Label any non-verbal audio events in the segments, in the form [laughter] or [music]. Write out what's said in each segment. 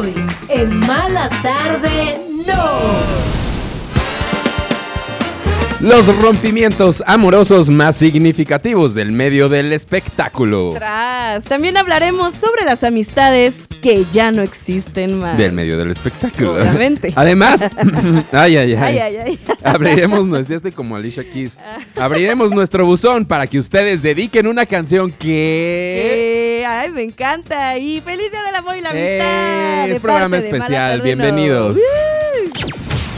Hoy, en Mala Tarde, no. Los rompimientos amorosos más significativos del medio del espectáculo. Tras. También hablaremos sobre las amistades que ya no existen más. Del medio del espectáculo. Obviamente. [laughs] Además, [laughs] ay, ay, ay. Ay, ay, ay. [laughs] Abriremos, es este como Alicia Keys. Abriremos nuestro buzón para que ustedes dediquen una canción que. Eh, ay, me encanta. Y feliz día del amor y la Eh, amistad. es de programa especial, bienvenidos. No.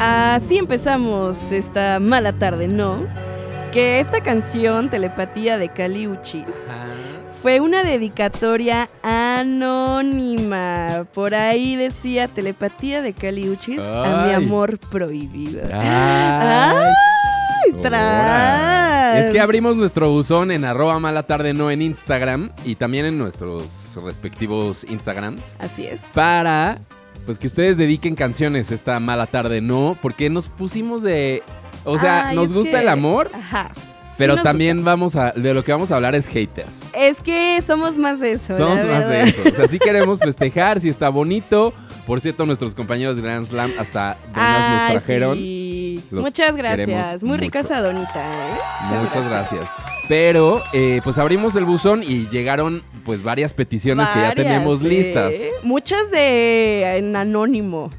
Así empezamos esta mala tarde, ¿no? Que esta canción, Telepatía de Cali Uchis, fue una dedicatoria anónima. Por ahí decía Telepatía de Cali Uchis a mi amor prohibido. Ay. ¡Ay, tras! Es que abrimos nuestro buzón en arroba mala tarde no en Instagram y también en nuestros respectivos Instagrams Así es. para pues que ustedes dediquen canciones esta mala tarde no porque nos pusimos de o sea Ay, nos gusta que- el amor Ajá. pero Sí también vamos a de lo que vamos a hablar es hater. Es que somos más de eso. somos más de eso o sea sí [laughs] queremos festejar si está bonito por cierto nuestros compañeros de Grand Slam hasta donas nos Ay, trajeron sí. Muchas gracias. Muy rica esa donita, ¿eh? Muchas gracias. Pero, eh, pues abrimos el buzón y llegaron, pues, varias peticiones que ya tenemos listas. Muchas de en anónimo.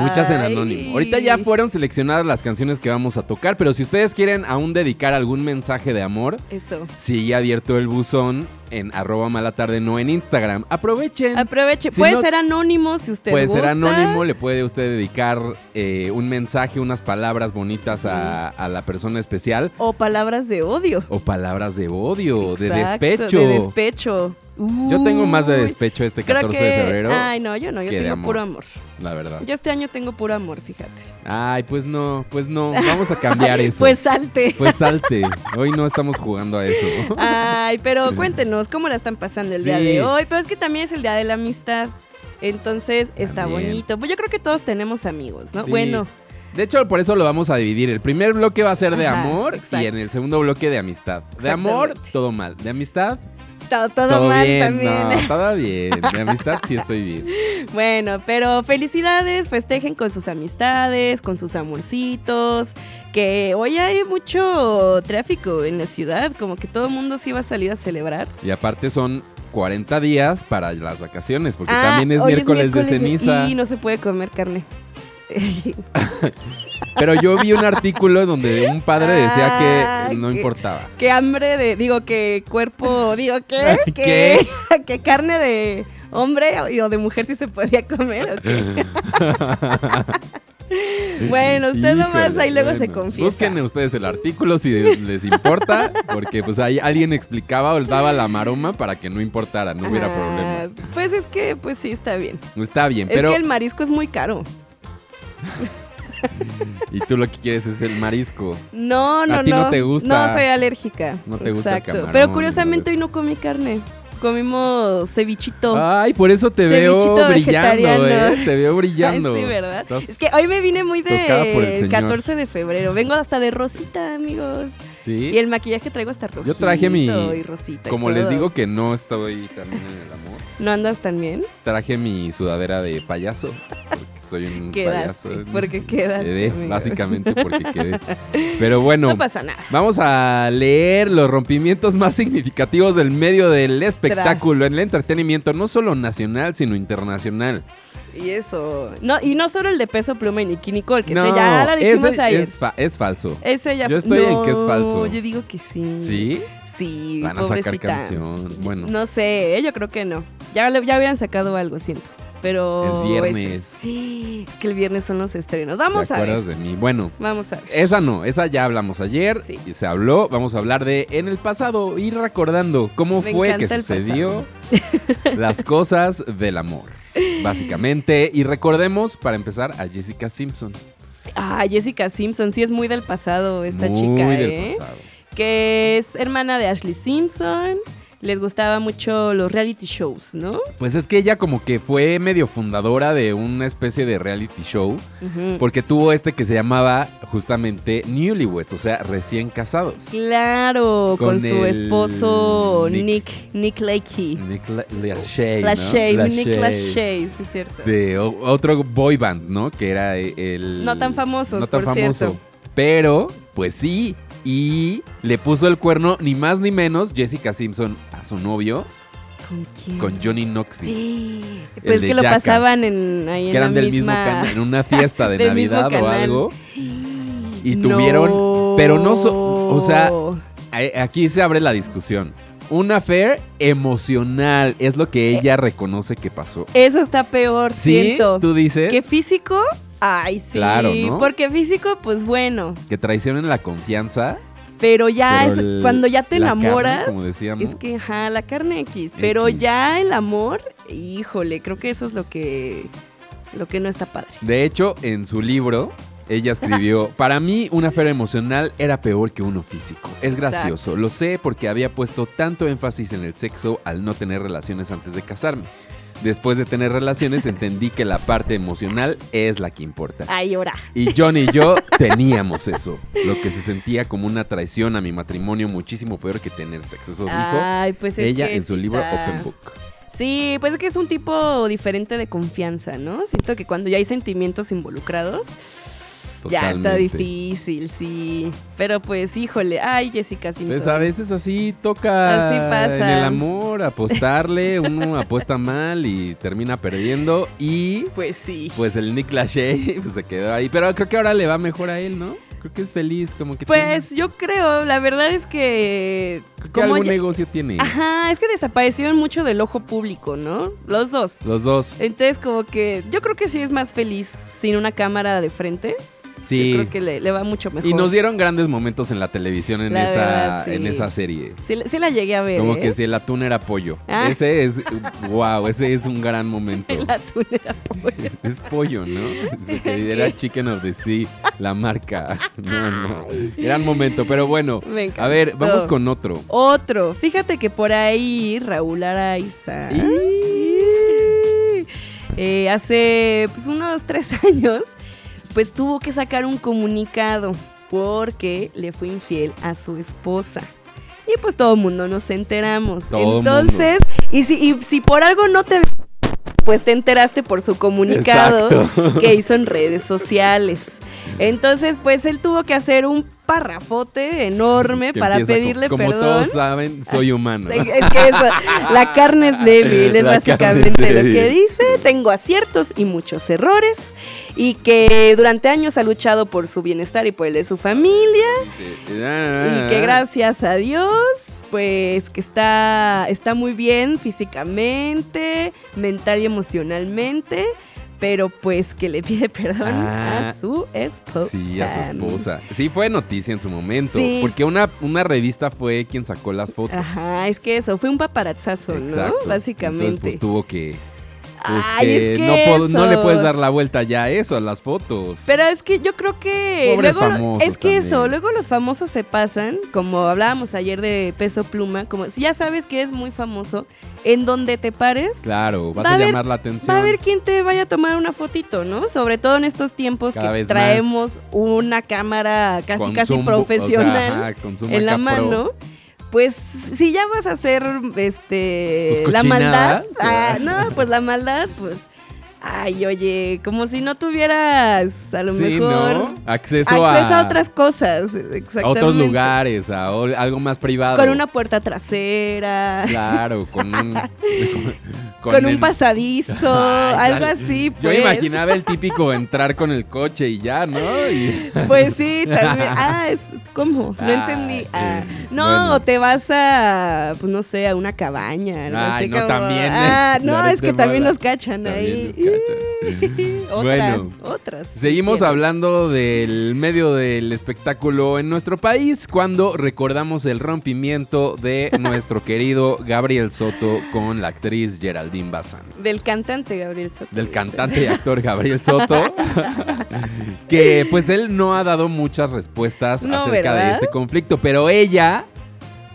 Muchas en anónimo. Ahorita ya fueron seleccionadas las canciones que vamos a tocar, pero si ustedes quieren aún dedicar algún mensaje de amor, Eso. sigue abierto el buzón en arroba mala tarde, no en Instagram. Aprovechen. Aproveche. Si puede no- ser anónimo si usted Puede ser anónimo, le puede usted dedicar eh, un mensaje, unas palabras bonitas a, a la persona especial. O palabras de odio. O palabras de odio, de despecho. De despecho. Yo tengo más de despecho este creo 14 que- de febrero. Ay, no, yo no, yo tengo amor. puro amor. La verdad. Yo este año tengo puro amor, fíjate. Ay, pues no, pues no. Vamos a cambiar [laughs] eso. Pues salte. Pues salte. Hoy no estamos jugando a eso. Ay, pero [laughs] cuéntenos cómo la están pasando el día de hoy. Pero es que también es el día de la amistad. Entonces está También. bonito. Pues yo creo que todos tenemos amigos, ¿no? Sí. Bueno, De hecho, por eso lo vamos a dividir. El primer bloque va a ser de Ajá, amor exacto. y en el segundo bloque de amistad. De amor, todo mal. De amistad, todo, todo todo, mal bien. también. No, todo bien. De amistad sí estoy bien. [laughs] Bueno, pero felicidades, festejen con sus amistades, con sus amorcitos, que hoy hay mucho tráfico en la ciudad, como que todo el mundo sí va a salir a celebrar. Y aparte son 40 días para las vacaciones, porque Ah, también es miércoles, de ceniza. Y no se puede comer carne. [laughs] [laughs] Pero yo vi un artículo donde un padre decía Ah, que no que- importaba. Qué hambre de, digo, que cuerpo, digo, ¿qué? ¿Qué? Que, [laughs] que carne de hombre o de mujer sí se podía comer, ¿o qué? [laughs] bueno, usted nomás Híjole, ahí luego se confiesa. Busquen ustedes el artículo si les importa, porque pues ahí alguien explicaba o daba la maroma para que no importara, no hubiera Ah, problema. Pues es que, pues sí, está bien. Está bien, es pero que el marisco es muy caro. [laughs] y tú lo que quieres es el marisco. No, no, A ti no te gusta. No, soy alérgica. No te gusta el Exacto. camarón, Pero curiosamente hoy no comí carne. Comimos cevichito. Ay, por eso te Cevichito veo brillando. ¿eh? [laughs] Te veo brillando. Ay, sí, ¿verdad? Estás- Es que hoy me vine muy de señor. 14 de febrero. Vengo hasta de rosita, amigos. Sí. Y el maquillaje traigo hasta rojito Yo traje mi- y rosita y Como les digo que no estoy también en el amor, ¿No andas tan bien? traje mi sudadera de payaso. Soy un Quedaste. payaso. Porque quedaste. Quedé, amigo. básicamente porque [laughs] quedé. Pero bueno. No pasa nada. Vamos a leer los rompimientos más significativos del medio del espectáculo, Tras. en el entretenimiento, no solo nacional, sino internacional. Y eso. No, y no solo el de peso pluma y Nicky Nicole, que no, ese ya la dijimos ese ayer. es, fa- es falso. Ese ya Yo estoy en que es falso. Yo digo que sí. ¿Sí? Sí, Van a sacar canción. Bueno, No sé, ¿eh? yo creo que no. Ya, ya hubieran sacado algo, siento. Pero. el viernes. [gasps] Es que el viernes son los estrenos. ¿Te Vamos a ver. acuerdas de mí? Bueno, Vamos a ver. esa no, esa ya hablamos ayer Sí. y se habló. Vamos a hablar de en el pasado, ir recordando cómo Me fue que sucedió [laughs] las cosas del amor, básicamente. Y recordemos, para empezar, a Jessica Simpson. Ah, Jessica Simpson, sí es muy del pasado esta Muy chica, del ¿eh? pasado. Que es hermana de Ashley Simpson. Les gustaba mucho los reality shows, ¿no? Pues es que ella como que fue medio fundadora de una especie de reality show, porque tuvo este que se llamaba justamente Newlyweds, o sea, recién casados. Claro, con, Con su esposo Nick. Nick, Nick Lakey. Nick La- Lachey, ¿no? Lachey, Nick Lachey. Sí es cierto. De otro boy band, ¿no? Que era el... No tan famosos, No tan por famoso. cierto. Pero, pues sí, y le puso el cuerno ni más ni menos Jessica Simpson a su novio ¿Con quién? con Johnny Knoxville. Pues de que lo Jackass, pasaban en, ahí que en eran la del mismo canal, en una fiesta de [laughs] Navidad o algo. [gasps] Y No. tuvieron, pero no so- o sea, aquí se abre la discusión. Un affair emocional es lo que ella reconoce que pasó. Eso está peor, ¿Sí? siento. ¿Tú dices? ¿Que físico? Ay, sí. Claro, ¿no? Porque físico, pues bueno. Que traicionen la confianza. Pero ya Pero es el- cuando ya te la carne, enamoras. como decíamos. Es que, ajá, la carne X. Pero X. ya el amor, híjole, creo que eso es lo que. Lo que no está padre. De hecho, en su libro, ella escribió, [laughs] para mí un affair emocional era peor que uno físico. Es gracioso, lo sé porque había puesto tanto énfasis en el sexo al no tener relaciones antes de casarme. Después de tener relaciones entendí que la parte emocional es la que importa. Ay, ahora. Y John y yo teníamos eso, lo que se sentía como una traición a mi matrimonio muchísimo peor que tener sexo. Eso dijo Ay, pues es ella que en su libro Open Book. Sí, pues es que es un tipo diferente de confianza, ¿no? Siento que cuando ya hay sentimientos involucrados, ya está difícil, sí. Pero pues, híjole, ay, Jessica Simpson. Pues a veces así toca Así pasa. en el amor, apostarle, uno [laughs] apuesta mal y termina perdiendo y Pues sí. pues el Nick Lachey [laughs] pues, se quedó ahí, pero creo que ahora le va mejor a él, ¿no? Creo que es feliz, como que Pues yo creo, la verdad es que... creo que algún ya- negocio tiene. Ajá, es que desaparecieron mucho del ojo público, ¿no? Los dos. Los dos. Entonces como que yo creo que sí es más feliz sin una cámara de frente. Sí. Yo creo que le, le va mucho mejor. Y nos dieron grandes momentos en la televisión en La esa verdad, sí. en esa serie. Sí, sí la llegué a ver. Como ¿eh? que si el atún era pollo. Ah. Ese es wow, ese es un gran momento. El atún era pollo. Es, es pollo, ¿no? Era Chicken of the Sea, la marca. No, no. Gran momento, pero bueno. A ver, vamos con otro. Otro. Fíjate que por ahí Raúl Araiza eh, hace pues, unos tres [laughs] años, pues tuvo que sacar un comunicado porque le fue infiel a su esposa. Y pues todo el mundo nos enteramos. Todo Entonces, y si, y si por algo no te pues te enteraste por su comunicado Exacto. que hizo en redes sociales. Entonces, pues él tuvo que hacer un parrafote enorme para pedirle como perdón. todos saben, soy humano. [laughs] Es que eso, la carne es débil, [laughs] es La básicamente lo que dice. Tengo aciertos y muchos errores. Y que durante años ha luchado por su bienestar y por el de su familia. Y que gracias a Dios, pues que está, está muy bien físicamente, mental y emocionalmente. Pero pues que le pide perdón Ah, a su esposa. Sí, a su esposa. Sí, fue noticia en su momento. Sí. Porque una, una revista fue quien sacó las fotos. Ajá, es que eso, fue un paparazzazo, Exacto. ¿no? Básicamente. Entonces, pues tuvo que. Pues, Ay, es que no, puedo- no le puedes dar la vuelta ya a eso, a las fotos. Pero es que yo creo que Pobres luego famosos es que eso, luego los famosos se pasan, como hablábamos ayer de Peso Pluma, como si ya sabes que es muy famoso, en donde te pares, claro, vas Va a, llamar la atención. va a haber quien te vaya a tomar una fotito, ¿no? Sobre todo en estos tiempos Cada que traemos una cámara casi casi profesional o sea, ajá, con zoom en la pro. Pues si ya vas a hacer este Pues la maldad, ah, no, pues la maldad, pues ay, oye, como si no tuvieras a lo Sí, mejor ¿no? Acceso, acceso a, a otras cosas, exactamente. a otros lugares, a algo más privado. Con una puerta trasera, Claro, con un. [laughs] [laughs] con, un el- pasadizo, [laughs] Ay, algo así, Yo pues. imaginaba el típico entrar con el coche y ya, ¿no? Y- [laughs] Pues sí, también. Ah, es, ¿cómo? No Ay, entendí. Ah, eh, no, bueno. o te vas a, pues no sé, a una cabaña. No Ay, sé no, también, ¿eh? Ah, no, Flores es que también nos cachan También ahí. nos cachan. Otra, Bueno, otras. Seguimos hablando del medio del espectáculo en nuestro país cuando recordamos el rompimiento de nuestro querido Gabriel Soto con la actriz Geraldine Bazán. Del cantante Gabriel Soto. Del cantante y [laughs] actor Gabriel Soto, [laughs] que pues él no ha dado muchas respuestas No, acerca de este conflicto, pero ella,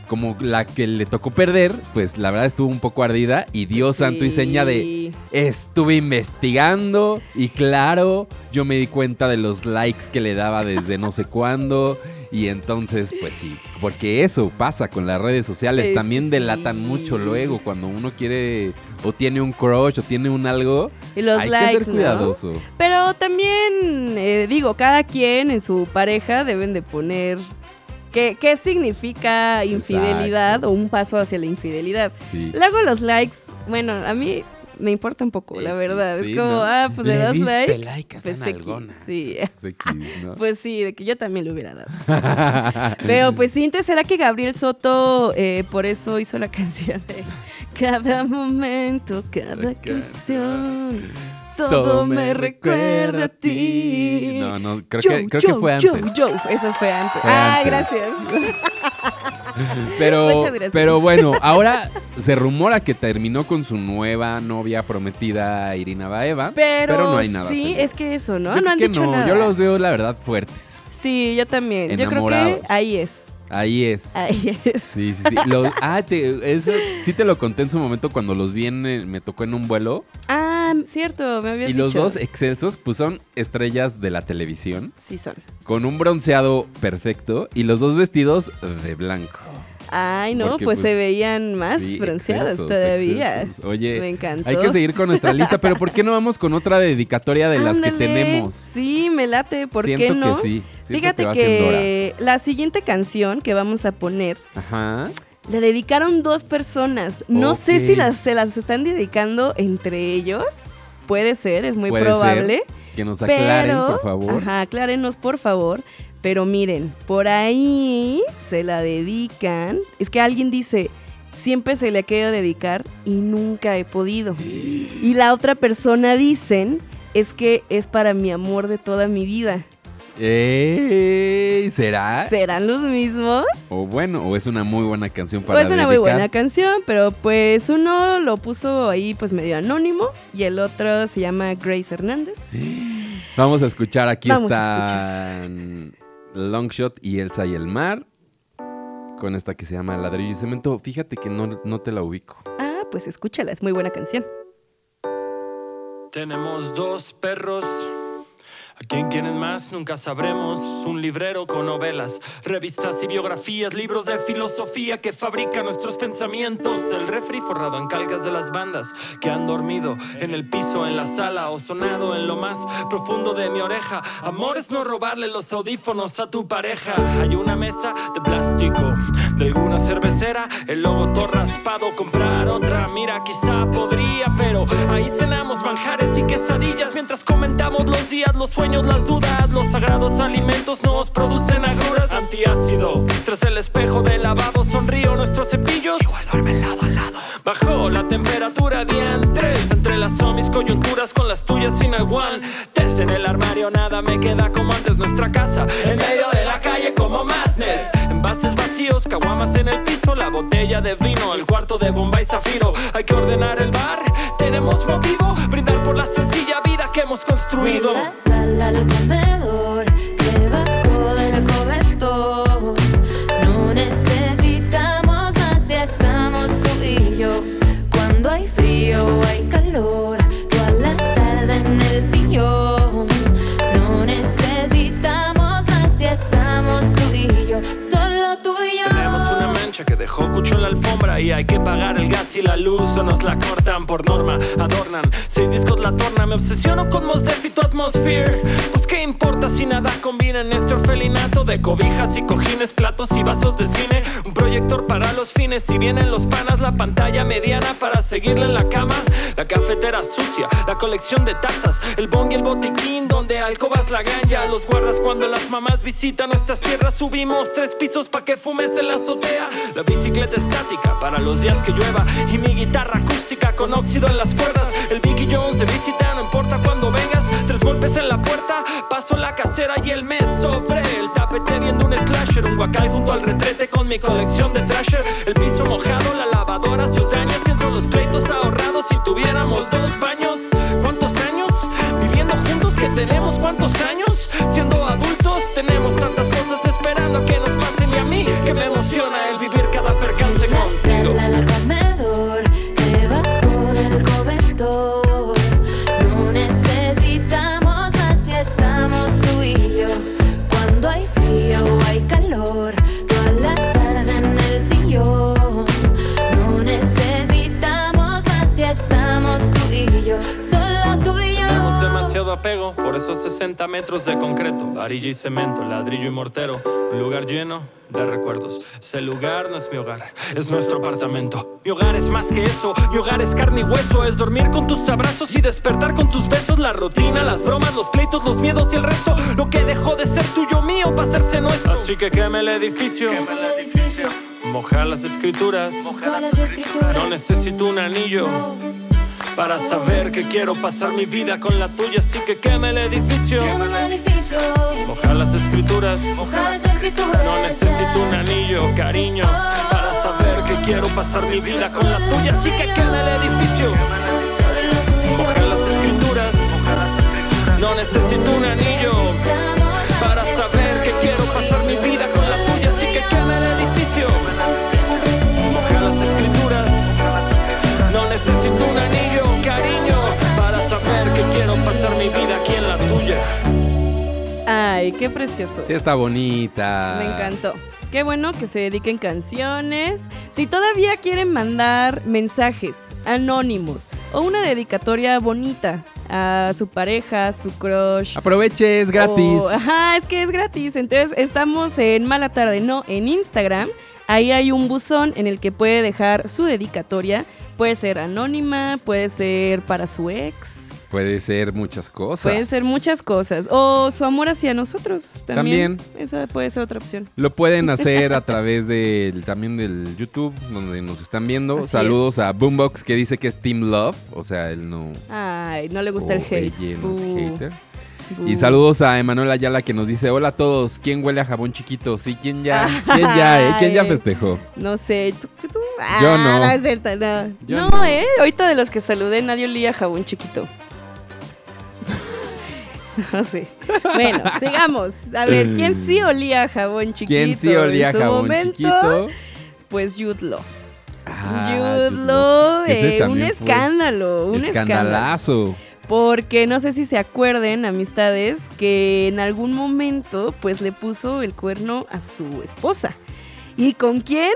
como la que le tocó perder, pues la verdad estuvo un poco ardida y dio santo y seña de estuve investigando y claro, yo me di cuenta de los likes que le daba desde no sé cuándo y entonces pues sí, porque eso pasa con las redes sociales, Es también delatan sí. mucho luego cuando uno quiere o tiene un crush o tiene un algo, Y los hay likes, que ser ¿no? cuidadoso. Pero también, eh, digo, cada quien en su pareja deben de poner qué, qué significa infidelidad Exacto. o un paso hacia la infidelidad. Sí. Luego los likes, bueno, a mí me importa un poco, la verdad. sí, es como, ¿no? ah, pues le, das like. like Pues X, sí. Es X, ¿no? [laughs] Pues sí, de que yo también le hubiera dado. Pero pues sí, entonces será que Gabriel Soto eh, por eso hizo la [laughs] canción de Cada momento, cada canción, todo, me recuerda a ti. No, no, creo, que, creo que fue antes. Joe, eso fue antes. Fue ah, antes. gracias. [laughs] [laughs] Pero, pero bueno, ahora se rumora que terminó con su nueva novia prometida Irina Baeva. Pero, no hay nada. sí, seguro. es que eso, ¿no? Yo no han que dicho no, nada. Yo los veo, la verdad, fuertes. Sí, yo también. Yo creo Enamorados. que ahí es. Ahí es. Ahí es. Sí, sí, sí. Los- ah, te- eso sí te lo conté en su momento cuando los vi en el- me tocó en un vuelo. Ah, cierto, me habías Y dicho. los dos excelsos, pues son estrellas de la televisión, Sí son. con un bronceado perfecto y los dos vestidos de blanco. Ay, no, Porque, pues, pues, se veían más Sí, bronceados todavía. Oye, Me encantó. hay que seguir con nuestra lista, pero ¿por qué no vamos con otra dedicatoria de las que tenemos? Sí, me late, ¿por Siento qué no? que sí. Fíjate que que, la siguiente canción que vamos a poner Ajá. La dedicaron dos personas. No sé si las, se las están dedicando entre ellos. Puede ser, es muy Puede probable. Que nos aclaren, pero, por favor. Ajá, aclárenos, por favor. Pero miren, por ahí se la dedican. Es que alguien dice, siempre se le ha querido dedicar y nunca he podido. Y la otra persona dicen, es que es para mi amor de toda mi vida. Ey, ¿Será? ¿Serán los mismos? O bueno, o es una muy buena canción para Pues una muy dedicar. buena canción, pero pues uno lo puso ahí pues medio anónimo y el otro se llama Grace Hernández. [gasps] Vamos a escuchar, aquí Vamos están Longshot y Elsa y el mar. Con esta que se llama Ladrillo y Cemento. Fíjate que no, no te la ubico. Ah, pues escúchala, es muy buena canción. Tenemos dos perros. ¿A quién quieren más? Nunca sabremos. Un librero con novelas, revistas y biografías, libros de filosofía que fabrican nuestros pensamientos. El refri forrado en calcas de las bandas que han dormido en el piso, en la sala o sonado en lo más profundo de mi oreja. Amor es no robarle los audífonos a tu pareja. Hay una mesa de plástico de alguna cervecera, el logo todo raspado, comprar otra. Mira, quizá podría, pero ahí cenamos manjares y quesadillas mientras comentamos los días, los sueños, las dudas. Los sagrados alimentos nos producen agruras. Antiácido, tras el espejo del lavabo sonrío nuestros cepillos. Igual duermen lado a lado. Bajó la temperatura diantres Entrelazó mis coyunturas con las tuyas sin aguantes En el armario nada me queda como antes Nuestra casa en medio de la calle como madness Envases vacíos, caguamas en el piso La botella de vino, el cuarto de bomba y zafiro. Hay que ordenar el bar, tenemos motivo Brindar por la sencilla vida que hemos construido. La sala dejó cucho en la alfombra y hay que pagar el gas y la luz o nos la cortan por norma. Adornan seis discos la torna. Me obsesiono con Mos Def y tu atmosphere. Pues qué importa si nada combina en este orfelinato de cobijas y cojines, platos y vasos de cine. Un proyector para los fines. Si vienen los panas, la pantalla mediana para seguirle en la cama. La cafetera sucia, la colección de tazas, el bong y el botiquín donde alcobas la ganja. Los guardas cuando las mamás visitan nuestras tierras. Subimos tres pisos pa' que fumes en la azotea. Bicicleta estática para los días que llueva. Y mi guitarra acústica con óxido en las cuerdas. El Vicky Jones de visita, no importa cuando vengas. Tres golpes en la puerta, paso la casera y el mes sobre el tapete viendo un slasher. Un guacal junto al retrete con mi colección de trasher. El piso mojado, la lavadora, sus daños. Pienso los pleitos ahorrados si tuviéramos dos baños. 160 metros de concreto, varilla y cemento, ladrillo y mortero. Un lugar lleno de recuerdos. Ese lugar no es mi hogar, es nuestro apartamento. Mi hogar es más que eso, mi hogar es carne y hueso, es dormir con tus abrazos y despertar con tus besos, la rutina, las bromas, los pleitos, los miedos y el resto, lo que dejó de ser tuyo mío para hacerse nuestro. Así que queme el edificio. Quema el edificio. Moja las escrituras. Moja las escrituras. No necesito un anillo. Para saber que quiero pasar mi vida con la tuya, así que queme el edificio. Quema el edificio, Moja las escrituras. moja las escrituras. No necesito un anillo, cariño. Para saber que quiero pasar mi vida con la tuya, así que queme el edificio. Moja las escrituras. No necesito un anillo. Ay, qué precioso. Sí, está bonita. Me encantó. Qué bueno que se dediquen canciones. Si todavía quieren mandar mensajes anónimos o una dedicatoria bonita a su pareja, a su crush. Aproveche, es gratis. o- ajá, es que es gratis. Entonces estamos en Mala Tarde, no, en Instagram. Ahí hay un buzón en el que puede dejar su dedicatoria. Puede ser anónima, puede ser para su ex. Puede ser muchas cosas. Pueden ser muchas cosas. O su amor hacia nosotros. También. También. Esa puede ser otra opción. Lo pueden [laughs] hacer a través del, también del YouTube, donde nos están viendo. Así Saludos a Boombox, que dice que es Team Love. O sea, él no. Ay, no le gusta el hate. ella no es hater. bu. Y saludos a Emanuel Ayala que nos dice, hola a todos, ¿quién huele a jabón chiquito? Sí, ¿quién ya? ¿Quién ya, eh? ¿Quién ya festejó? No sé, ¿tú, tú? Yo Ah, no. cierto, no. Yo no, no. eh. Ahorita de los que saludé, nadie olía jabón chiquito. [laughs] No sé. Bueno, sigamos. A ver, ¿quién sí olía a jabón chiquito? ¿Quién sí olía a en su jabón momento? chiquito? Pues Law. Ah. Ese eh, un escándalo, un escándalo. Escandalazo. Porque no sé si se acuerden, amistades, que en algún momento pues le puso el cuerno a su esposa. ¿Y con quién?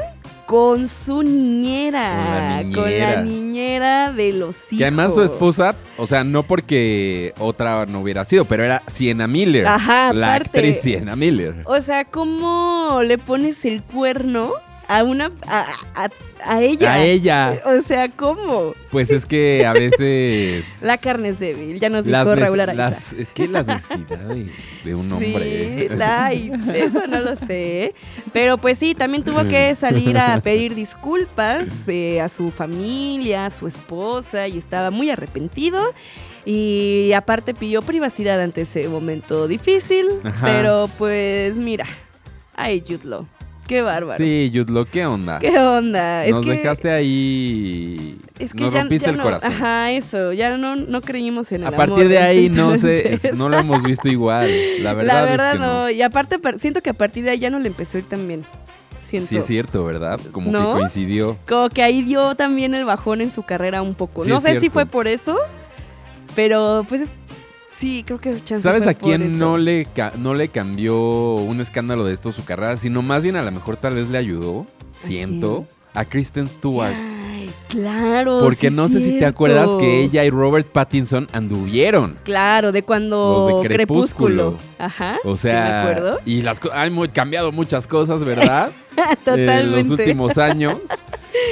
Con su niñera. Con la Con la niñera. niñera de los hijos. Que además su esposa, o sea, no porque otra no hubiera sido, pero era Sienna Miller. Ajá, La aparte. actriz Sienna Miller. O sea, ¿cómo le pones el cuerno a una. a, a- a ella? A ella. O sea, ¿cómo? Pues es que a veces. [laughs] La carne es débil, ya nos dijo Raúl Araiza. las- Es que las necesidades de un hombre. Ay, eso no lo sé. Pero pues sí, también tuvo que salir a pedir disculpas eh, a su familia, a su esposa, y estaba muy arrepentido. Y aparte pidió privacidad ante ese momento difícil. Ajá. Pero pues mira, ay, Jude Law, qué bárbaro. Sí, Yudlo, ¿qué onda? ¿Qué onda? Nos que- dejaste ahí. es que Nos ya- rompiste ya el no- corazón. Ajá, eso, ya no, no creímos en el A amor partir de ahí no sé, no lo hemos visto igual. La verdad, [laughs] La verdad es que no. no. Y aparte, par- siento que a partir de ahí ya no le empezó a ir tan bien. Siento. Sí es cierto, ¿verdad? Como ¿No? que coincidió. Como que ahí dio también el bajón en su carrera un poco. Sí, no sé si fue por eso, pero pues es- sí, creo que chance ¿Sabes a quién no le, no le cambió un escándalo de esto su carrera? Sino más bien a lo mejor tal vez le ayudó, siento, a Kristen Stewart. Ay, claro. Porque sí no sé si te acuerdas que ella y Robert Pattinson anduvieron. Claro, de cuando Los de Crepúsculo. Ajá. O sí me sea, acuerdo. y las han cambiado muchas cosas, ¿verdad? [laughs] Totalmente. En los últimos años.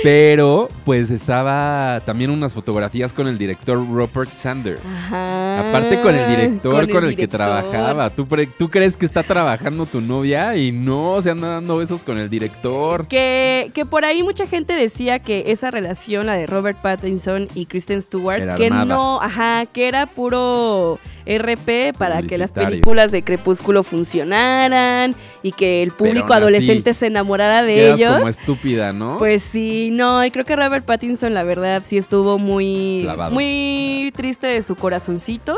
Pero, pues estaba también unas fotografías con el director Rupert Sanders. Ajá. Aparte con el director con, el, que director. trabajaba. ¿Tú, pre- ¿Tú crees que está trabajando tu novia? Y no, se anda dando besos con el director. Que, que por ahí mucha gente decía que esa relación, la de Robert Pattinson y Kristen Stewart, Era que armada. no, ajá, que era puro RP para que las películas de Crepúsculo funcionaran y que el público así, adolescente se enamorara de ellos. como estúpida, ¿no? Pues sí, no, y creo que Robert Pattinson, la verdad, sí estuvo muy, Clavado. muy triste de su corazoncito.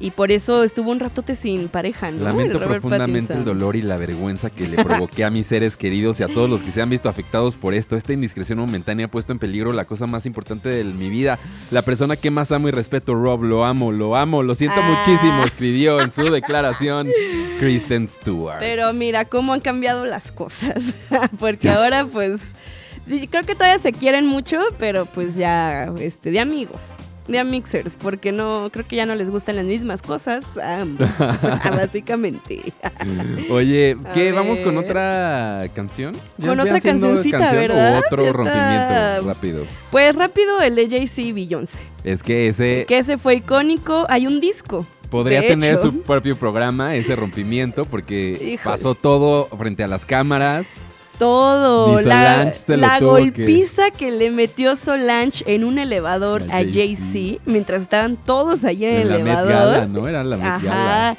Y por eso estuvo un ratote sin pareja, ¿no? Lamento El profundamente el dolor y la vergüenza que le provoqué a mis seres queridos y a todos los que se han visto afectados por esto. Esta indiscreción momentánea ha puesto en peligro la cosa más importante de mi vida. La persona que más amo y respeto, Rob, lo amo, lo amo, lo siento Ah. muchísimo, escribió en su declaración Kristen Stewart. Pero mira cómo han cambiado las cosas. [laughs] Porque ahora, pues, creo que todavía se quieren mucho, pero pues ya, este, de amigos. De amixers, porque no, creo que ya no les gustan las mismas cosas a ambos, [laughs] básicamente. [laughs] Oye, ¿qué? ¿Vamos con otra canción? ¿Ya Con otra cancioncita, canción ¿verdad? O otro Ya está. rompimiento rápido. Pues rápido, el de Jay-Z Beyoncé. Es que ese Que ese fue icónico. Hay un disco. podría tener hecho. su propio programa, ese rompimiento, porque [laughs] Híjole. pasó todo frente a las cámaras. Todo. La la que- golpiza que... le metió Solange en un elevador A Jay-Z. Mientras estaban todos allá en el Met elevador. Gala, ¿no? Era la Met Ajá.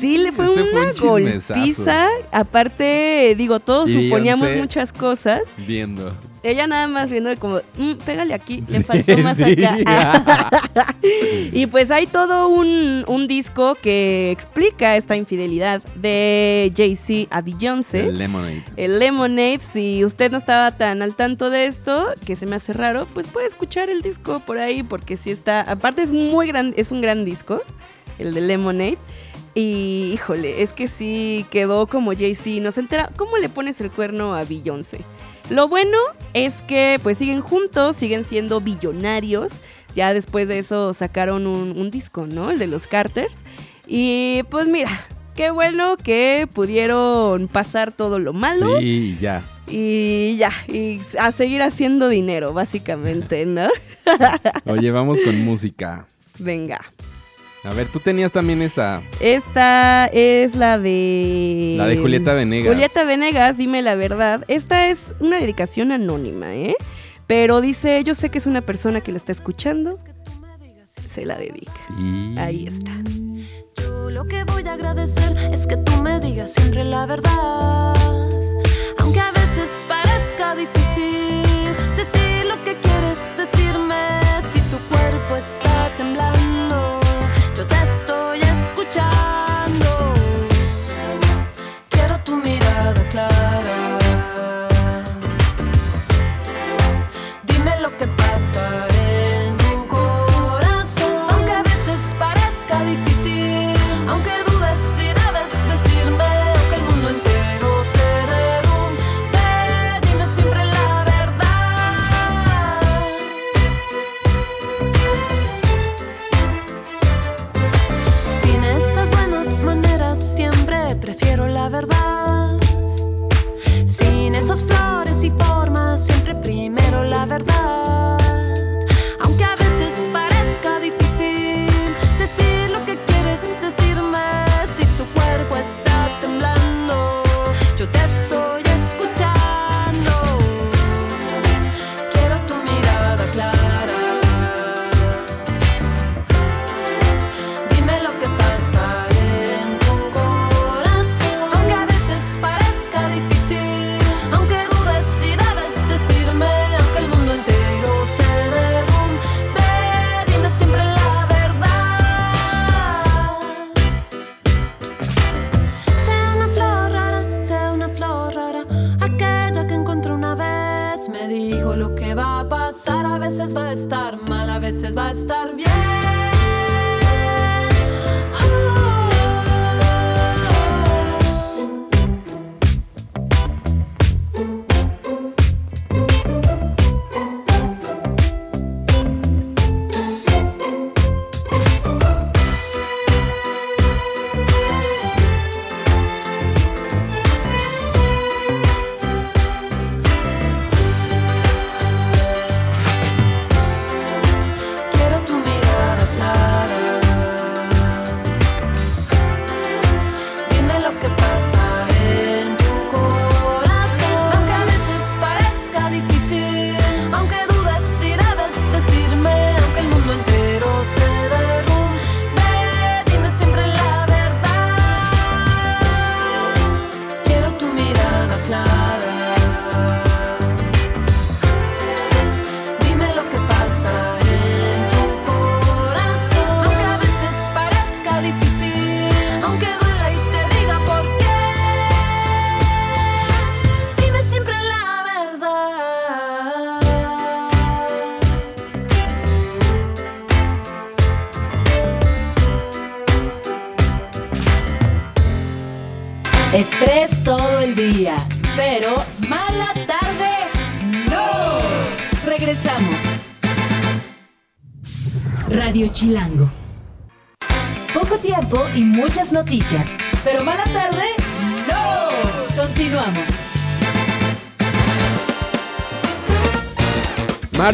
Sí, le fue Este una un golpiza. Aparte, digo, todos Y suponíamos muchas cosas. Viendo. Ella nada más viendo como, "Mm, pégale aquí, [laughs] le Sí, faltó más sí. acá. [laughs] y pues hay todo un, un disco que explica esta infidelidad de Jay-Z a Beyoncé. El Lemonade. El Lemonade, si usted no estaba tan al tanto de esto, que se me hace raro, pues puede escuchar el disco por ahí, porque sí está. Aparte es muy gran, es un gran disco, el de Lemonade. Y híjole, es que sí quedó como Jay-Z. Nos entera. ¿Cómo le pones el cuerno a Beyoncé? Lo bueno es que pues siguen juntos, siguen siendo billonarios. Ya después de eso sacaron un, un disco, ¿no? El de los Carters. Y pues mira, qué bueno que pudieron pasar todo lo malo. Sí, ya. Y ya, y a seguir haciendo dinero, básicamente, ¿no? [laughs] Oye, vamos con música. Venga. A ver, tú tenías también esta. Esta es la de... La de Julieta Venegas. Julieta Venegas, dime la verdad. Esta es una dedicación anónima, ¿eh? Pero dice, yo sé que es una persona que la está escuchando. Se la dedica. Y... Ahí está. Yo lo que voy a agradecer es que tú me digas siempre la verdad. Aunque a veces parezca difícil decir lo que quieres decirme.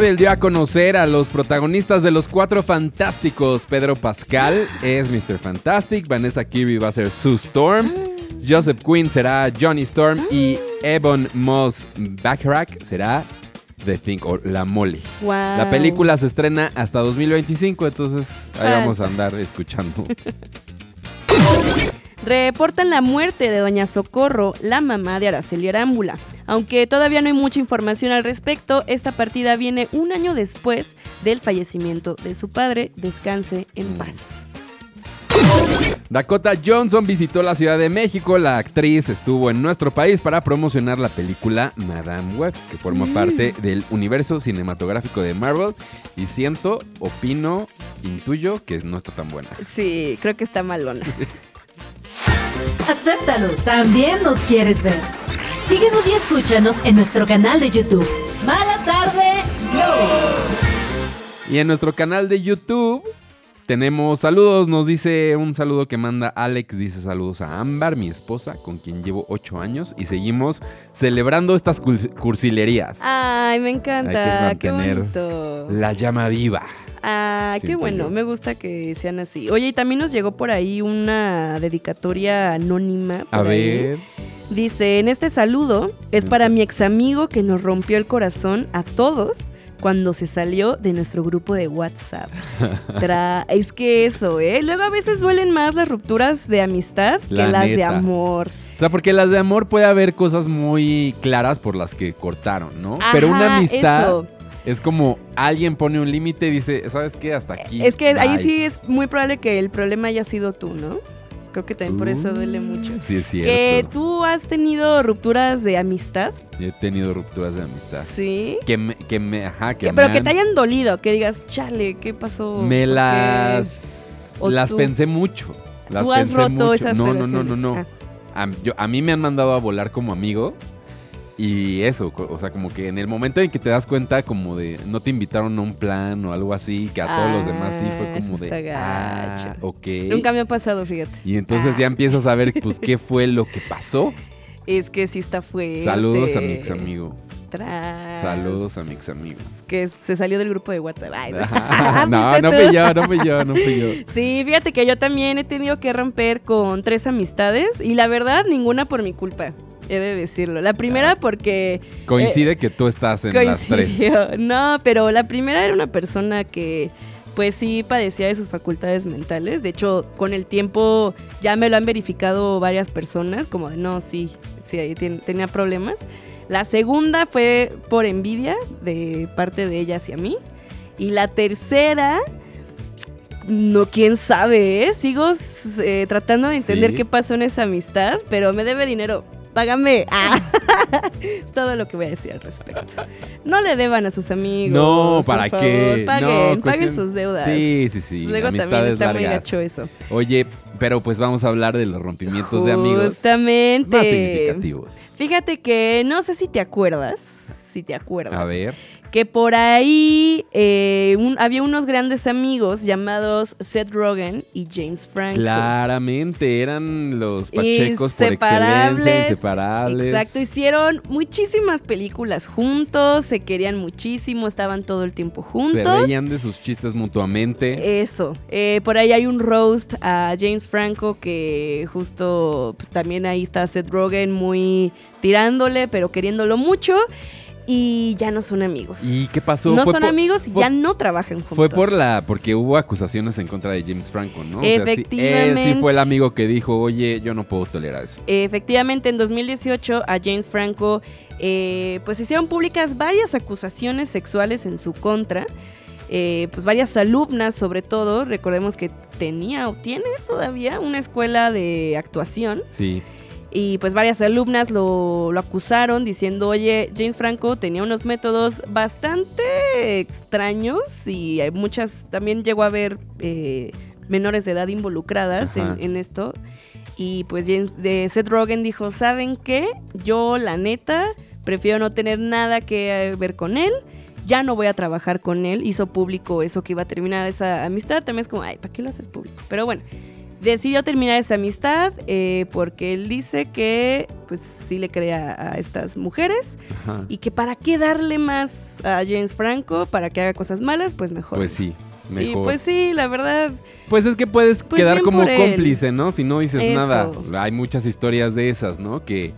Marvel dio a conocer a los protagonistas de los Cuatro Fantásticos. Pedro Pascal es Mr. Fantastic, Vanessa Kirby va a ser Sue Storm, Joseph Quinn será Johnny Storm y Ebon Moss Bacharach será The Thing o La. Wow. La película se estrena hasta 2025, entonces ahí Ah. vamos a andar escuchando. [laughs] Reportan la muerte de Doña Socorro, la mamá de Araceli Arámbula. Aunque todavía no hay mucha información al respecto, esta partida viene un año después del fallecimiento de su padre. Descanse en paz. Dakota Johnson visitó la Ciudad de México. La actriz estuvo en nuestro país para promocionar la película Madame Web, que forma parte del universo cinematográfico de Marvel. Y siento, opino, intuyo que no está tan buena. Sí, creo que está malona. [laughs] Acéptalo, también nos quieres ver. Síguenos y escúchanos en nuestro canal de YouTube. Mala tarde no. Y en nuestro canal de YouTube tenemos saludos. Nos dice un saludo que manda Alex. Dice saludos a Ámbar, mi esposa, con quien llevo ocho años. Y seguimos celebrando estas curs- cursilerías. Ay, me encanta. Hay que Qué mantener bonito. La llama viva. Ah, qué bueno, yo. me gusta que sean así. Oye, y también nos llegó por ahí una dedicatoria anónima. A ahí. ver. Dice, en este saludo es para mi ex amigo que nos rompió el corazón a todos cuando se salió de nuestro grupo de WhatsApp. [laughs] Tra- es que eso, ¿eh? Luego a veces duelen más las rupturas de amistad La que las de amor. O sea, porque las de amor puede haber cosas muy claras por las que cortaron, ¿no? Pero una amistad eso. Es como alguien pone un límite y dice, ¿sabes qué? Hasta aquí. Es que ahí bye". sí es muy probable que el problema haya sido tú, ¿no? Creo que también por eso duele mucho. Sí, es cierto. Que tú has tenido rupturas de amistad, Yo he tenido rupturas de amistad. sí. Que me, que me, ajá, que Que- me pero que te hayan dolido, que digas, chale, ¿qué pasó? Me ¿Por qué?" las, O las tú. pensé mucho. Las Tú has pensé roto mucho. esas no, no, no, relaciones. no, no. Ah. A, yo- a mí me han mandado a volar como amigo. Y eso, o sea, como que en el momento en que te das cuenta como de no te invitaron a un plan o algo así, que a todos los demás sí Ah, fue como eso de, ah, ok. Nunca me ha pasado, fíjate. Y entonces ya empiezas a ver, [laughs] pues, qué fue lo que pasó. Es que sí está fuerte. Saludos a mi ex amigo. Tras. Saludos a mi ex amigo. Que se salió del grupo de WhatsApp. Ay, no, [laughs] ¿viste no fui yo, no fui yo, no fui yo. [laughs] Sí, fíjate que yo también he tenido que romper con tres amistades y la verdad ninguna por mi culpa, he de decirlo. La primera porque Coincide que tú estás en las tres. coincidió. [laughs] No, pero la primera era una persona que pues sí padecía de sus facultades mentales. De hecho, con el tiempo ya me lo han verificado varias personas, como de no, sí, sí, ahí tien- tenía problemas. La segunda fue por envidia de parte de ella hacia mí. Y la tercera, no, quién sabe, ¿eh? Sigo eh, tratando de entender Sí. qué pasó en esa amistad, pero me debe dinero. Págame. Ah. [laughs] es todo lo que voy a decir al respecto. No le deban a sus amigos. No, por ¿para favor. qué? Paguen, No, paguen sus deudas. Sí, sí, sí, Luego también está muy largas. gacho eso. Oye, pero pues vamos a hablar de los rompimientos de amigos Justamente. más significativos. Fíjate que no sé si te acuerdas. Si te acuerdas. A ver. Que por ahí eh, un- había unos grandes amigos llamados Seth Rogen y James Franco. Claramente, eran los pachecos por excelencia, inseparables. Exacto, hicieron muchísimas películas juntos, se querían muchísimo, estaban todo el tiempo juntos. Se reían de sus chistes mutuamente. Eso. Eh, por ahí hay un roast a James Franco que justo, pues también ahí está Seth Rogen muy tirándole, pero queriéndolo mucho. Y ya no son amigos. ¿Y qué pasó? No son por- amigos y ya no trabajan juntos. Fue por la, porque hubo acusaciones en contra de James Franco, ¿no? O sea, sí, él sí Efectivamente. fue el amigo que dijo, oye, yo no puedo tolerar eso. Efectivamente, en 2018 a James Franco eh, pues hicieron públicas varias acusaciones sexuales en su contra. Eh, pues varias alumnas sobre todo, recordemos que tenía o tiene todavía una escuela de actuación Sí. Y pues varias alumnas lo, lo acusaron diciendo, oye, James Franco tenía unos métodos bastante extraños y hay muchas, también llegó a haber eh, menores de edad involucradas en, esto. Y pues James, de Seth Rogen dijo, ¿saben qué? Yo la neta prefiero no tener nada que eh, ver con él. Ya no voy a trabajar con él. Hizo público eso que iba a terminar esa amistad. También es como, ay, ¿para qué lo haces público? Pero bueno, decidió terminar esa amistad eh, porque él dice que pues sí le cree a, estas mujeres Ajá. y que para qué darle más a James Franco para que haga cosas malas, pues mejor. Pues sí, Y mejor. pues sí, la verdad, Pues es que puedes Pues quedar como cómplice, ¿no? Si no dices Eso. nada. Hay muchas historias de esas, ¿no? Que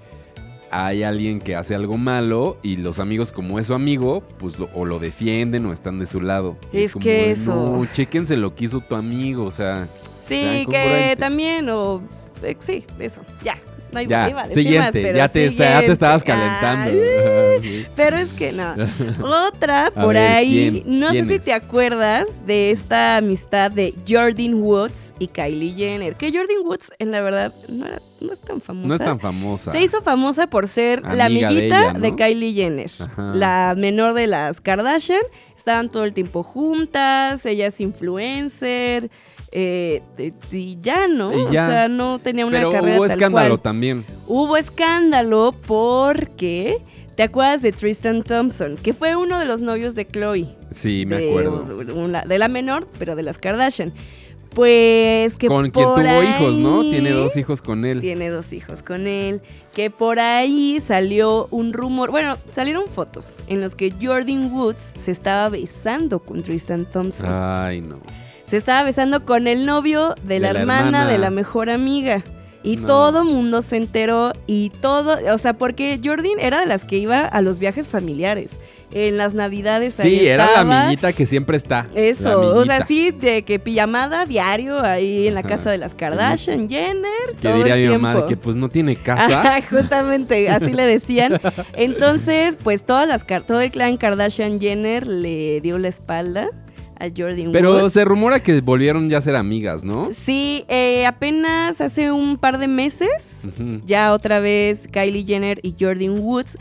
hay alguien que hace algo malo y los amigos, como es su amigo, pues lo- o lo defienden o están de su lado. Y Es como que eso. No, chéquense lo que hizo tu amigo, o sea. Sí, que también, o eh, sí, eso, ya. No hay Ya, iba a decir siguiente, más, pero ya, te, está- ya te estabas calentando. Ay, Ajá, [laughs] sí. Pero es que no. [laughs] Otra por ver, ahí, ¿quién? no sé ¿Quién si te acuerdas de esta amistad de Jordan Woods y Kylie Jenner. Que Jordan Woods, en la verdad, no, era- no es tan famosa. No es tan famosa. Se hizo famosa por ser la de amiguita de. Kylie Jenner, Ajá. la menor de las Kardashian. Estaban todo el tiempo juntas, ella es influencer. Eh, y ya, ¿no? Y O sea, no tenía una Pero carrera hubo tal escándalo cual. también. Hubo escándalo porque. ¿Te acuerdas de Tristan Thompson? Que fue uno de los novios de Chloe. Sí, me de, acuerdo. de la menor, pero de las Kardashian. Pues que Con quien tuvo hijos, ¿no? Tiene dos hijos con él. Tiene dos hijos con él. Que por ahí salió un rumor. Bueno, salieron fotos en los que Jordan Woods se estaba besando con Tristan Thompson. Ay, no. Se estaba besando con el novio de la, De la hermana, hermana. de la mejor amiga. Y No. todo mundo se enteró y todo, o sea, porque Jordan era de las que iba a los viajes familiares. En las navidades ahí Sí, era la estaba. amiguita que siempre está. Eso, o sea, sí, de que pijamada diario ahí en la Ajá. casa de las Kardashian, Jenner, Que diría el mi mamá de tiempo. que pues no tiene casa. Ajá, justamente, así le decían. [laughs] Entonces, pues todas las todo el clan Kardashian Jenner le dio la espalda a Jordan Pero se rumora que volvieron ya a ser amigas, ¿no? Sí, eh, apenas hace un par de meses, ya otra vez Kylie Jenner y Jordan Woods.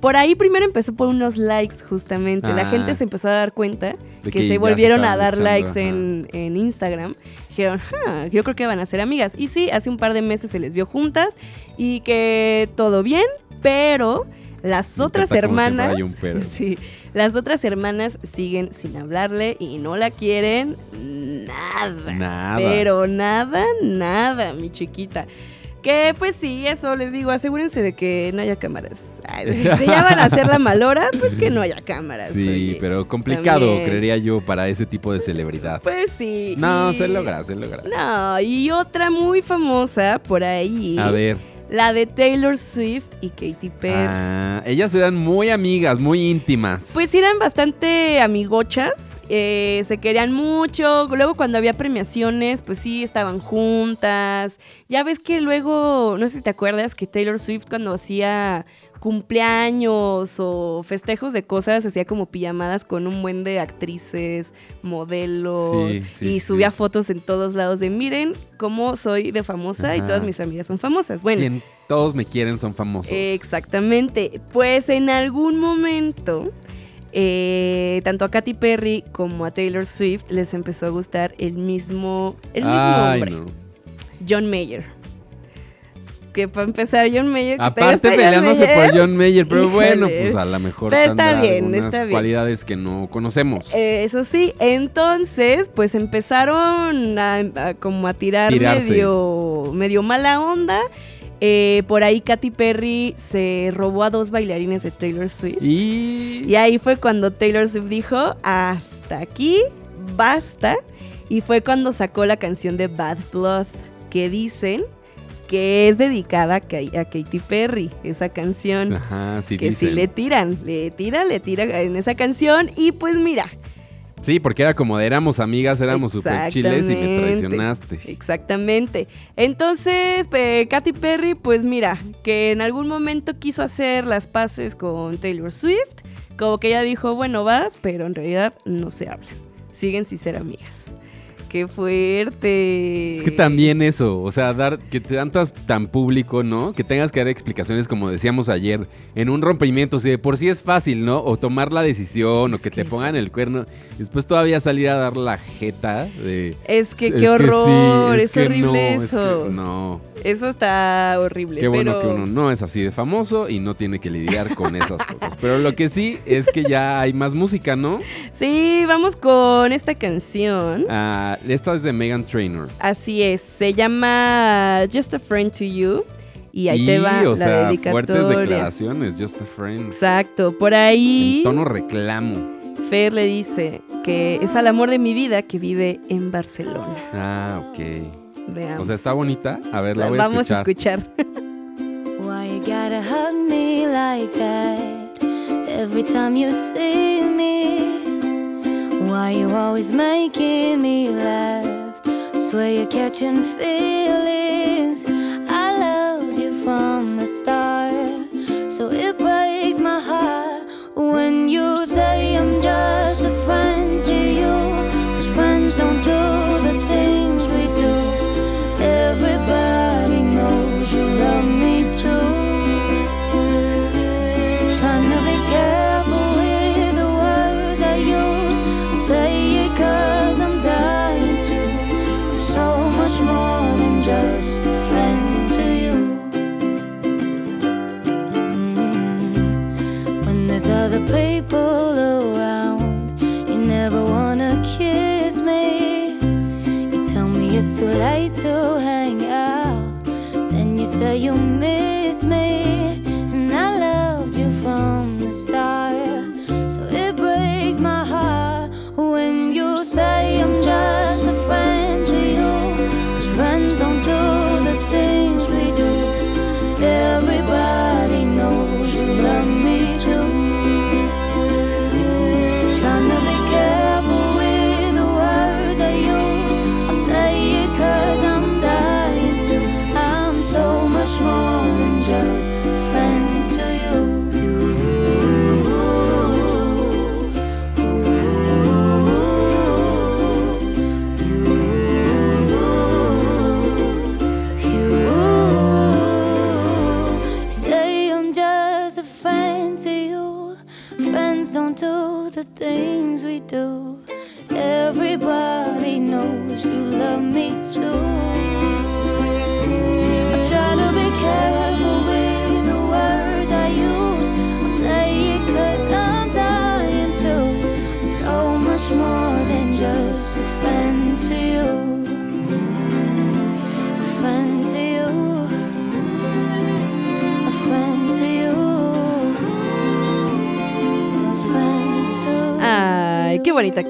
por ahí primero empezó por unos likes, justamente. La Ah. gente se empezó a dar cuenta que, se se volvieron a dar likes en, en Instagram. Dijeron, "Ah, yo creo que van a ser amigas. Y sí, hace un par de meses se les vio juntas y que todo bien, pero las otras hermanas. hay un pero. [laughs] Sí, las otras hermanas siguen sin hablarle y no la quieren nada. Nada. Pero nada, nada, mi chiquita. Que pues sí, eso les digo, asegúrense de que no haya cámaras. Ay, si ya van a hacer la malora, pues que no haya cámaras. Sí, oye. pero complicado, También. creería yo, para ese tipo de celebridad. Pues sí. No, y- se logra, se logra. No, y otra muy famosa por ahí. A ver. La de Taylor Swift y Katy Perry. Ah, ellas eran muy amigas, muy íntimas. Pues eran bastante amigochas, eh, se querían mucho. Luego cuando había premiaciones, pues sí, estaban juntas. Ya ves que luego, no sé si te acuerdas, que Taylor Swift cuando hacía cumpleaños o festejos de cosas, hacía como pijamadas con un buen de actrices, modelos, Sí, sí, y sí. subía fotos en todos lados de miren cómo soy de famosa y todas mis amigas son famosas. Bueno, Quien todos me quieren son famosos. Exactamente. Pues en algún momento, eh, tanto a Katy Perry como a Taylor Swift les empezó a gustar el mismo, el mismo Ay, hombre, no. John Mayer. Que para empezar, John Mayer. que Aparte peleándose por John Mayer, pero Híjole. bueno, pues a lo mejor está bien, está bien. cualidades que no conocemos. Eh, Eso sí, entonces, pues empezaron a, a como a tirar Tirarse. medio, medio mala onda. Eh, por ahí Katy Perry se robó a dos bailarines de Taylor Swift. y Y ahí fue cuando Taylor Swift dijo, hasta aquí, basta. Y fue cuando sacó la canción de Bad Blood, que dicen que es dedicada a, Ka- a Katy Perry, esa canción. Ajá, sí que sí dicen. le tiran, le tira, le tira en esa canción. Y pues mira, Sí, porque era como de éramos amigas, éramos super chiles y me traicionaste. Exactamente. Entonces, Katy Perry, pues mira, que en algún momento quiso hacer las paces con Taylor Swift. Como que ella dijo, bueno, va, pero en realidad no se hablan. Siguen sin ser amigas. ¡Qué fuerte! Es que también eso, o sea, dar que te tantas tan público, ¿no? Que tengas que dar explicaciones, como decíamos ayer, en un rompimiento, si de por sí es fácil, ¿no? O tomar la decisión, o que, te pongan el cuerno, después todavía salir a dar la jeta de... Es que "Es qué sí, horror, es, horrible no, eso. que no, Eso está horrible. qué bueno que uno no es así de famoso y no tiene que lidiar con esas cosas. Pero lo que sí es que ya hay más música, ¿no? Sí, vamos con esta canción. Ah, esta es de Megan Trainor. Así es, se llama Just a Friend to You. Y ahí te va o la sea, fuertes declaraciones, just a friend. Exacto, por ahí En tono reclamo. Fer le dice que es al amor de mi vida que vive en Barcelona. Ah, ok. Veamos. O sea, está bonita. A ver, la voy a Vamos a escuchar. Why you gotta hug me like that every time you see? Why you always making me laugh? Swear you're catching feelings. Then you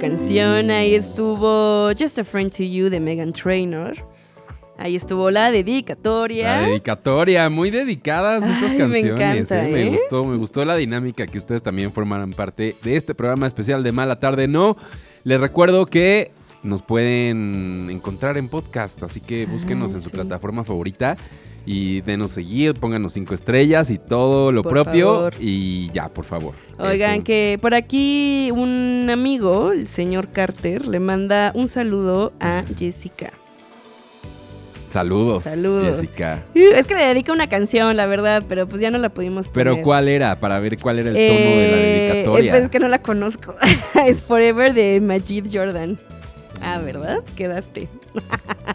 canción. Ahí estuvo Just a Friend to You de Megan Trainor. Ahí estuvo la dedicatoria. La dedicatoria, muy dedicadas estas Ay, me canciones. encanta, ¿eh? Me ¿eh? gustó, me gustó la dinámica que ustedes también formaran parte de este programa especial de Mala Tarde No. Les recuerdo que nos pueden encontrar en podcast, así que búsquenos en su sí. plataforma favorita y denos seguir, pónganos cinco estrellas y todo lo Por propio favor. y ya, por favor. Oigan, que por aquí un amigo, el señor Carter, le manda un saludo a Jessica. Saludos, Saludos. Jessica. Uh, Es que le dedica una canción, la verdad, pero pues ya no la pudimos poner. Pero ¿cuál era? Para ver cuál era el tono de la Eh, dedicatoria. Pues es que no la conozco. [laughs] es Forever de Majid Jordan. Ah, ¿verdad? Quedaste.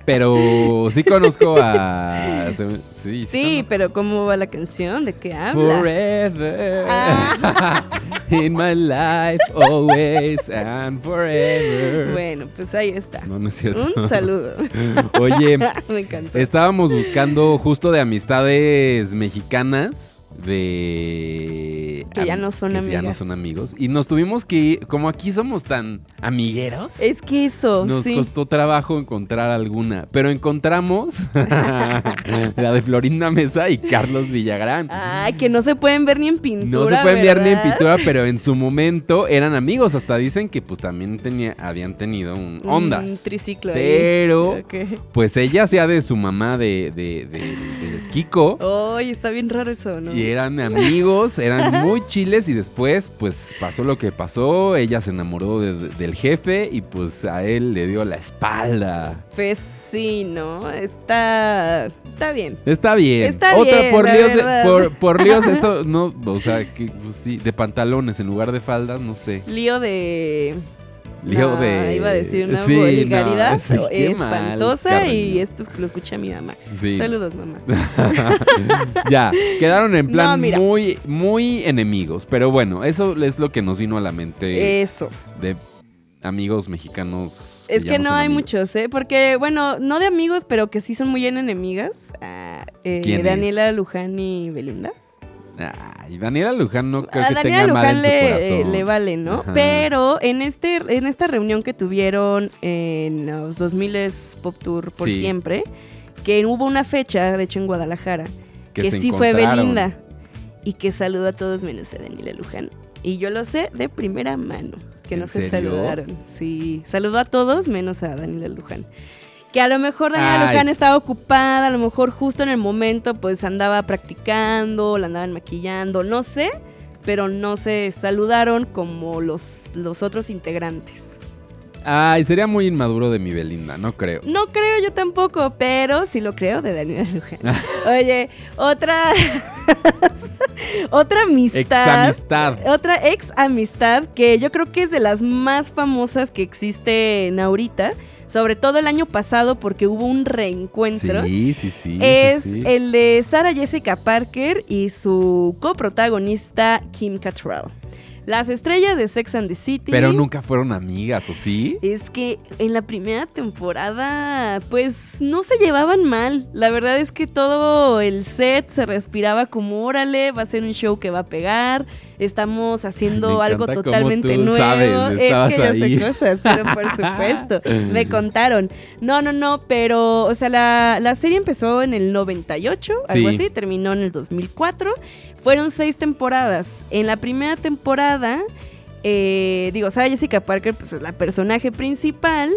Pero sí conozco a... Sí, sí, pero ¿cómo va la canción? ¿De qué habla? Forever. Ah. [laughs] In my life, always and forever. Bueno, pues ahí está. No, no es cierto. Un saludo. Oye, [laughs] Me estábamos buscando justo de amistades mexicanas de... Que ya no son que ya no son amigos. Y nos tuvimos que ir, como aquí somos tan amigueros. Es que eso, Nos sí. costó trabajo encontrar alguna, pero encontramos [laughs] la de Florinda Mesa y Carlos Villagrán. Ay, que no se pueden ver ni en pintura. No se pueden ver ni en ¿verdad? pintura, pero en su momento eran amigos. Hasta dicen que pues también tenía, habían tenido un, Un ondas. triciclo ahí. Pero, pues ella hacía de su mamá de, de- Kiko. Ay, está bien raro eso, ¿no? Y eran [laughs] amigos, eran muy chiles y después pues pasó lo que pasó, ella se enamoró de- de- del jefe y pues a él le dio la espalda. Pues sí, ¿no? Está, está bien. Está bien. Está Otra bien, por de, verdad. por, por líos [laughs] esto no, o sea, que pues, sí, de pantalones en lugar de faldas, no sé. Lío de... Lío de Iba a decir una Sí, no, vulgaridad sí, qué mal, espantosa y esto es- lo escucha mi mamá. Sí. Saludos, mamá. [laughs] ya, quedaron en plan No, muy muy enemigos, pero bueno, eso es lo que nos vino a la mente Eso. de amigos mexicanos. Es que no hay amigos. muchos, ¿eh? Porque, bueno, no de amigos, pero que sí son muy bien enemigas. Ah, eh. Daniela Luján y Belinda. Ay, Daniela Luján no creo a que Daniela tenga mal Luján en su le, corazón. le vale, ¿no? Ajá. Pero en este en esta reunión que tuvieron en los 2000 Pop Tour por Sí. siempre, que hubo una fecha, de hecho en Guadalajara, Que sí fue. Belinda y que saludó a todos menos a Daniela Luján. Y yo lo sé de primera mano, que ¿En no se serio? saludaron. Sí, saludó a todos menos a Daniela Luján. Que a lo mejor Daniela. Luján estaba ocupada, a lo mejor justo en el momento pues andaba practicando, la andaban maquillando, no sé, pero no se saludaron como los, los otros integrantes. Ay, sería muy inmaduro de mi Belinda, no creo. No creo yo tampoco, pero sí lo creo de Daniela Luján. [laughs] Oye, otra. [laughs] otra amistad. Examistad. Otra ex amistad que yo creo que es de las más famosas que existen ahorita. Sobre todo el año pasado porque hubo un reencuentro. Sí, sí, sí. es sí, sí. el de Sarah Jessica Parker y su coprotagonista Kim Cattrall. Las estrellas de Sex and the City. Pero nunca fueron amigas, ¿o sí? Es que en la primera temporada, pues no se llevaban mal. La verdad es que todo el set se respiraba como, órale, va a ser un show que va a pegar. Estamos haciendo algo totalmente tú nuevo. sabes, es que yo ahí. sé cosas, pero por [laughs] supuesto, me contaron. No, no, no, pero, o sea, la, la serie empezó en el 98, algo Sí. así, terminó en el 2004. Fueron seis temporadas. En la primera temporada, eh, digo, Sarah Jessica Parker pues, es la personaje principal,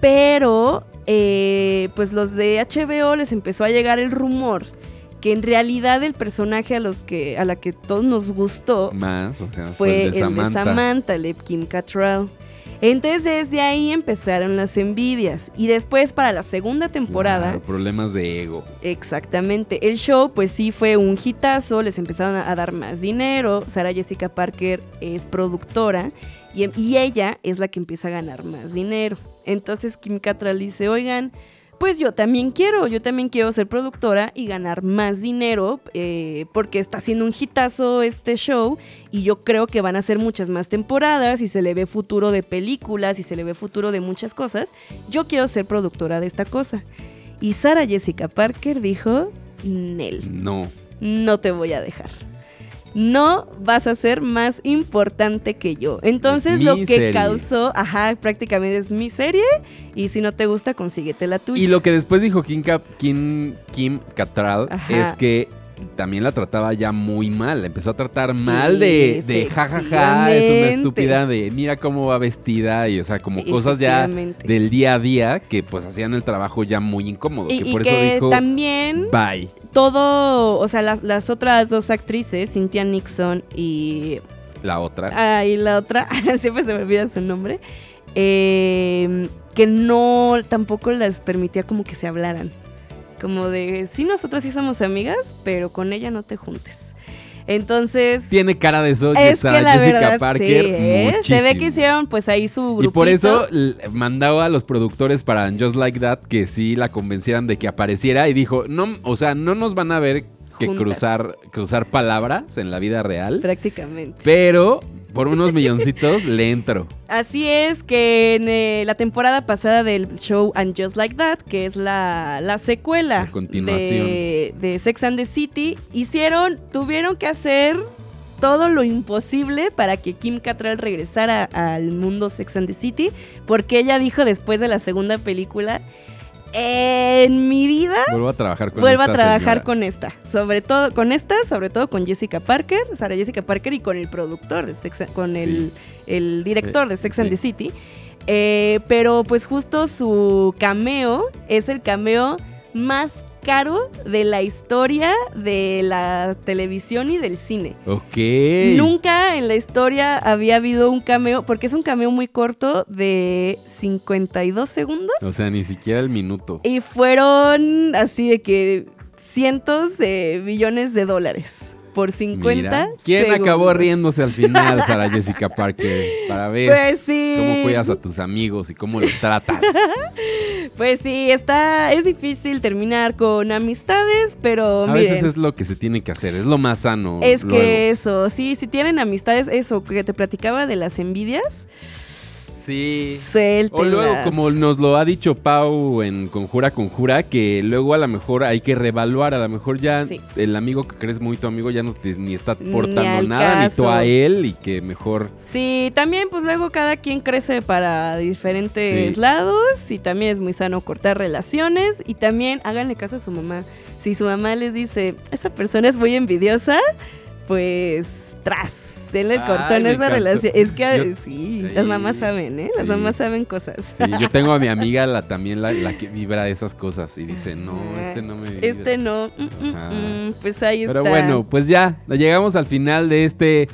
pero eh, pues los de HBO les empezó a llegar el rumor que en realidad el personaje a los que a la que todos nos gustó Más, o sea, fue el de Samantha. el de Samantha, el de Kim Cattrall. Entonces desde ahí empezaron las envidias. Y después para la segunda temporada, Claro, problemas de ego. exactamente, el show pues sí fue un hitazo, les empezaron a dar más dinero. Sara Jessica Parker es productora y, y ella es la que empieza a ganar más dinero. Entonces Kim Cattrall dice, oigan, pues yo también quiero, yo también quiero ser productora y ganar más dinero eh, porque está haciendo un hitazo este show y yo creo que van a ser muchas más temporadas y se le ve futuro de películas y se le ve futuro de muchas cosas. Yo quiero ser productora de esta cosa. Y Sara Jessica Parker dijo, Nel, No. no te voy a dejar. No vas a ser más importante que yo. Entonces Es lo que serie. causó, ajá, prácticamente es mi serie y si no te gusta, consíguete la tuya. Y lo que después dijo Kim, Cap- Kim, Kim Cattrall es que también la trataba ya muy mal. La empezó a tratar mal de, de jajaja, es una estúpida, de mira cómo va vestida y o sea, como cosas ya del día a día que pues hacían el trabajo ya muy incómodo. y, que y por que eso dijo, también bye. todo, o sea, las, las otras dos actrices, Cynthia Nixon y La otra. Ah, y la otra, [laughs] siempre se me olvida su nombre, eh, que no tampoco les permitía como que se hablaran. Como de, sí, nosotras sí somos amigas, pero con ella no te juntes. Entonces, Tiene cara de eso es Sarah que la Jessica verdad, Parker. sí, ¿eh? se ve que hicieron pues ahí su grupito. Y por eso mandaba a los productores para Just Like That que sí la convencieran de que apareciera y dijo, no, o sea, no nos van a ver que Juntas. cruzar, cruzar palabras en la vida real, Prácticamente. pero por unos milloncitos le entro. Así es que en eh, la temporada pasada del show And Just Like That, que es la, la secuela La continuación. de, de Sex and the City, hicieron, tuvieron que hacer todo lo imposible para que Kim Cattrall regresara al mundo Sex and the City, porque ella dijo después de la segunda película, en mi vida Vuelvo a trabajar con vuelvo a esta trabajar señora. con esta, sobre todo con esta, sobre todo con Jessica Parker, Sara Jessica Parker y con el productor de Sex, con el, el director de Sex and the City. Eh, pero pues justo su cameo es el cameo más caro de la historia de la televisión y del cine. Ok. Nunca en la historia había habido un cameo, porque es un cameo muy corto de 52 segundos. O sea, ni siquiera el minuto. Y fueron así de que cientos de billones de dólares por 50 Mira, ¿quién segundos. acabó riéndose al final, [laughs] Sara Jessica Parker? Para ver Pues sí. cómo cuidas a tus amigos y cómo los tratas. [laughs] Pues sí, está, es difícil terminar con amistades, pero A miren, veces es lo que se tiene que hacer, es lo más sano. es luego. que eso, sí, si tienen amistades, eso que te platicaba de las envidias, Sí. O luego, como nos lo ha dicho Pau en Conjura Conjura, que luego a lo mejor hay que reevaluar, a lo mejor ya Sí. el amigo que crees muy tu amigo ya no te, ni está Ni portando al nada, ni tú a él, y que mejor... Sí, también pues luego cada quien crece para diferentes Sí. lados y también es muy sano cortar relaciones y también háganle caso a su mamá. Si su mamá les dice, esa persona es muy envidiosa, pues tras, el Ay, cortón esa encantó. relación. Es que Yo- sí, las mamás saben, ¿eh? Las sí. mamás saben cosas. Sí, yo tengo a mi amiga la, también la, la que vibra esas cosas y dice, no, este no me vibra". Este no, mm, mm, mm, pues ahí Pero está. bueno, pues ya, llegamos al final de este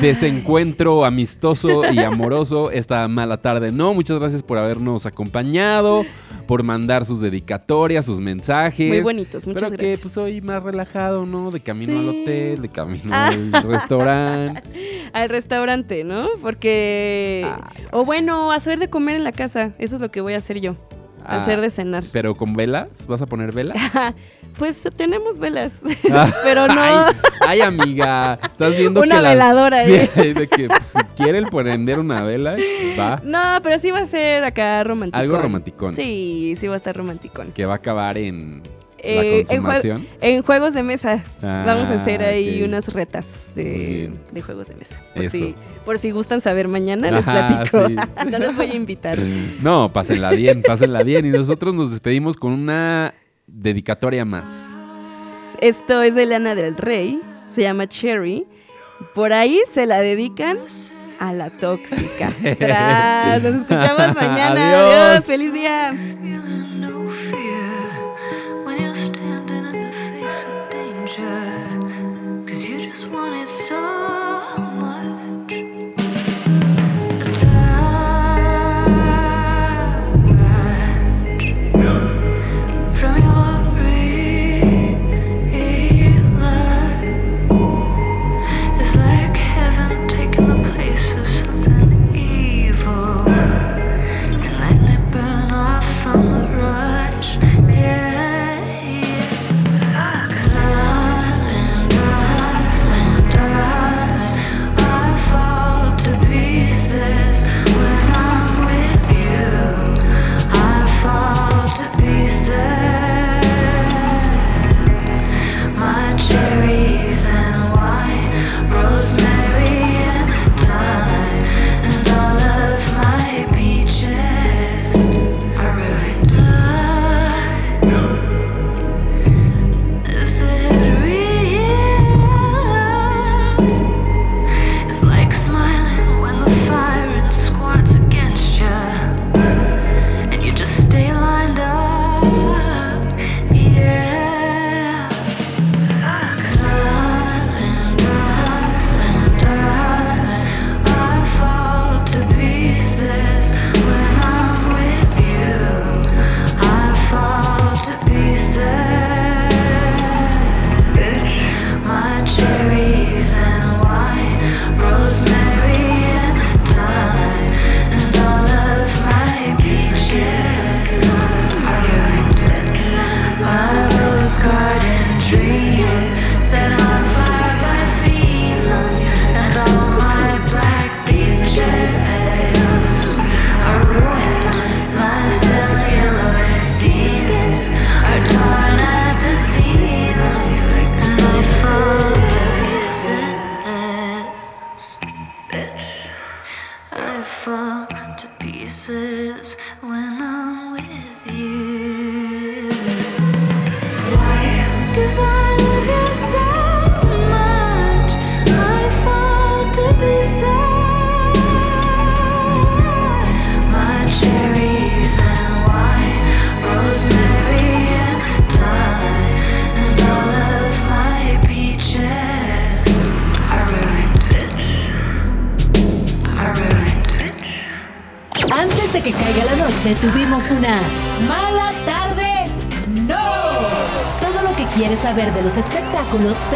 desencuentro amistoso y amoroso esta mala tarde. No, muchas gracias por habernos acompañado, por mandar sus dedicatorias, sus mensajes. Muy bonitos, muchas Pero que gracias. pues hoy más relajado, ¿no? De camino al hotel, de camino Ah. al restaurante. [laughs] [laughs] Al restaurante, ¿no? Porque... O bueno, hacer de comer en la casa. Eso es lo que voy a hacer yo. Ah. Hacer de cenar. Pero con velas, ¿vas a poner velas? Pues tenemos velas, [laughs] Ah, [laughs] pero no Ay, ay, amiga, estás viendo una que las- veladora. Sí, ¿eh? de que si quieren prender una vela, va. No, pero sí va a ser acá romántico. Algo romanticón. Sí, sí va a estar romanticón. Que va a acabar en Eh, en, jue- en juegos de mesa Ah, vamos a hacer ahí ok. unas retas de, de juegos de mesa. Por Eso. si, por si gustan saber mañana, les Ajá, platico. sí. [laughs] no los voy a invitar. [laughs] No, pásenla bien, pásenla bien. Y nosotros nos despedimos con una dedicatoria más. Esto es de Lana del Rey, se llama Cherry. Por ahí se la dedican a la tóxica. [laughs] Tras, nos escuchamos mañana. Adiós. Adiós, feliz día.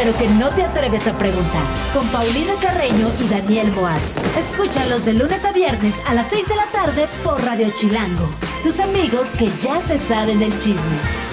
lo que no te atreves a preguntar. Con Paulina Carreño y Daniel Moat. Escúchalos de lunes a viernes a las 6 de la tarde por Radio Chilango. Tus amigos que ya se saben del chisme.